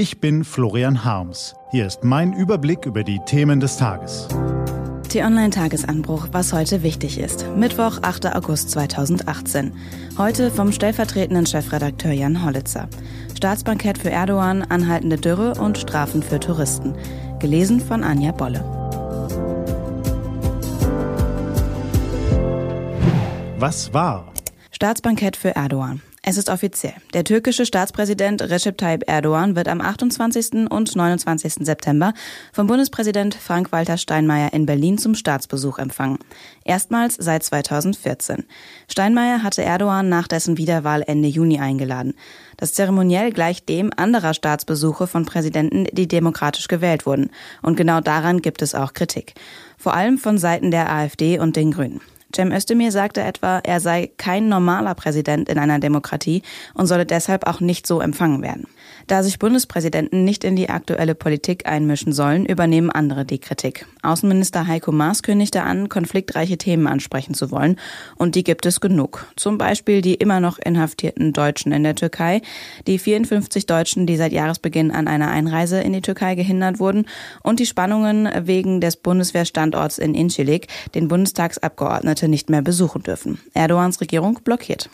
Ich bin Florian Harms. Hier ist mein Überblick über die Themen des Tages. T-Online-Tagesanbruch, was heute wichtig ist. Mittwoch, 8. August 2018. Heute vom stellvertretenden Chefredakteur Jan Hollitzer. Staatsbankett für Erdogan, anhaltende Dürre und Strafen für Touristen. Gelesen von Anja Bolle. Was war? Staatsbankett für Erdogan. Es ist offiziell. Der türkische Staatspräsident Recep Tayyip Erdogan wird am 28. und 29. September vom Bundespräsident Frank-Walter Steinmeier in Berlin zum Staatsbesuch empfangen. Erstmals seit 2014. Steinmeier hatte Erdogan nach dessen Wiederwahl Ende Juni eingeladen. Das Zeremoniell gleicht dem anderer Staatsbesuche von Präsidenten, die demokratisch gewählt wurden. Und genau daran gibt es auch Kritik. Vor allem von Seiten der AfD und den Grünen. Cem Özdemir sagte etwa, er sei kein normaler Präsident in einer Demokratie und solle deshalb auch nicht so empfangen werden. Da sich Bundespräsidenten nicht in die aktuelle Politik einmischen sollen, übernehmen andere die Kritik. Außenminister Heiko Maas kündigte an, konfliktreiche Themen ansprechen zu wollen. Und die gibt es genug. Zum Beispiel die immer noch inhaftierten Deutschen in der Türkei, die 54 Deutschen, die seit Jahresbeginn an einer Einreise in die Türkei gehindert wurden und die Spannungen wegen des Bundeswehrstandorts in Incirlik, den Bundestagsabgeordnete nicht mehr besuchen dürfen. Erdogans Regierung blockiert.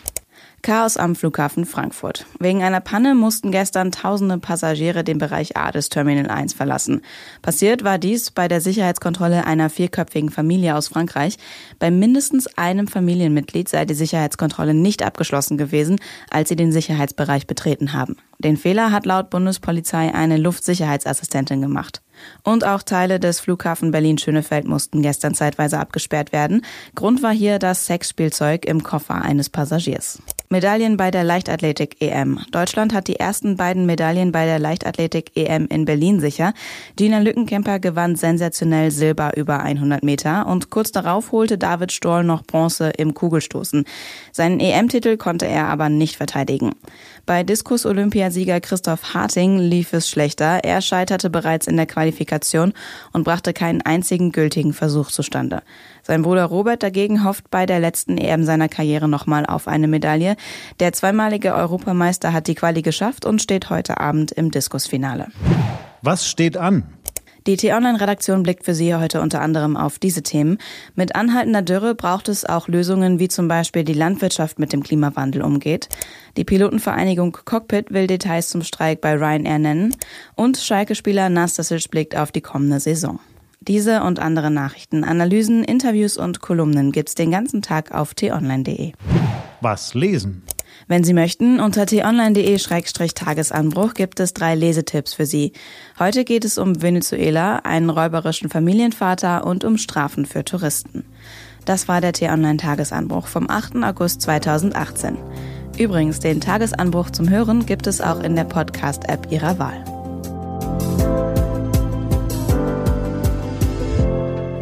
Chaos am Flughafen Frankfurt. Wegen einer Panne mussten gestern tausende Passagiere den Bereich A des Terminal 1 verlassen. Passiert war dies bei der Sicherheitskontrolle einer vierköpfigen Familie aus Frankreich. Bei mindestens einem Familienmitglied sei die Sicherheitskontrolle nicht abgeschlossen gewesen, als sie den Sicherheitsbereich betreten haben. Den Fehler hat laut Bundespolizei eine Luftsicherheitsassistentin gemacht. Und auch Teile des Flughafen Berlin-Schönefeld mussten gestern zeitweise abgesperrt werden. Grund war hier das Sexspielzeug im Koffer eines Passagiers. Medaillen bei der Leichtathletik-EM. Deutschland hat die ersten beiden Medaillen bei der Leichtathletik-EM in Berlin sicher. Gina Lückenkämper gewann sensationell Silber über 100 Meter und kurz darauf holte David Stoll noch Bronze im Kugelstoßen. Seinen EM-Titel konnte er aber nicht verteidigen. Bei Diskus-Olympiasieger Christoph Harting lief es schlechter. Er scheiterte bereits in der Qualifikation und brachte keinen einzigen gültigen Versuch zustande. Sein Bruder Robert dagegen hofft bei der letzten EM seiner Karriere nochmal auf eine Medaille. Der zweimalige Europameister hat die Quali geschafft und steht heute Abend im Diskusfinale. Was steht an? Die T-Online-Redaktion blickt für Sie heute unter anderem auf diese Themen. Mit anhaltender Dürre braucht es auch Lösungen, wie zum Beispiel die Landwirtschaft mit dem Klimawandel umgeht. Die Pilotenvereinigung Cockpit will Details zum Streik bei Ryanair nennen. Und Schalke-Spieler Nastasic blickt auf die kommende Saison. Diese und andere Nachrichten, Analysen, Interviews und Kolumnen gibt's den ganzen Tag auf t-online.de. Was lesen? Wenn Sie möchten, unter t-online.de-tagesanbruch gibt es drei Lesetipps für Sie. Heute geht es um Venezuela, einen räuberischen Familienvater und um Strafen für Touristen. Das war der T-Online-Tagesanbruch vom 8. August 2018. Übrigens, den Tagesanbruch zum Hören gibt es auch in der Podcast-App Ihrer Wahl.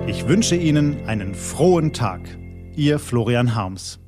Ich wünsche Ihnen einen frohen Tag. Ihr Florian Harms.